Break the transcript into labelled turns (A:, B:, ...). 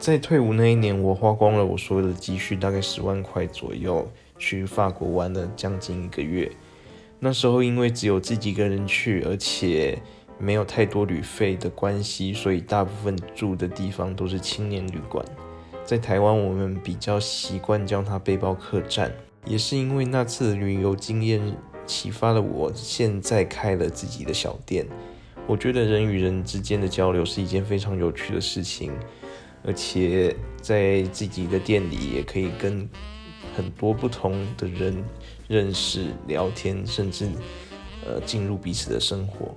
A: 在退伍那一年，我花光了我所有的积蓄，大概十万块左右，去法国玩了将近一个月。那时候因为只有自己一个人去，而且没有太多旅费的关系，所以大部分住的地方都是青年旅馆。在台湾，我们比较习惯叫它背包客栈。也是因为那次旅游经验，启发了我，现在开了自己的小店。我觉得人与人之间的交流是一件非常有趣的事情。而且在自己的店里也可以跟很多不同的人认识、聊天，甚至呃进入彼此的生活。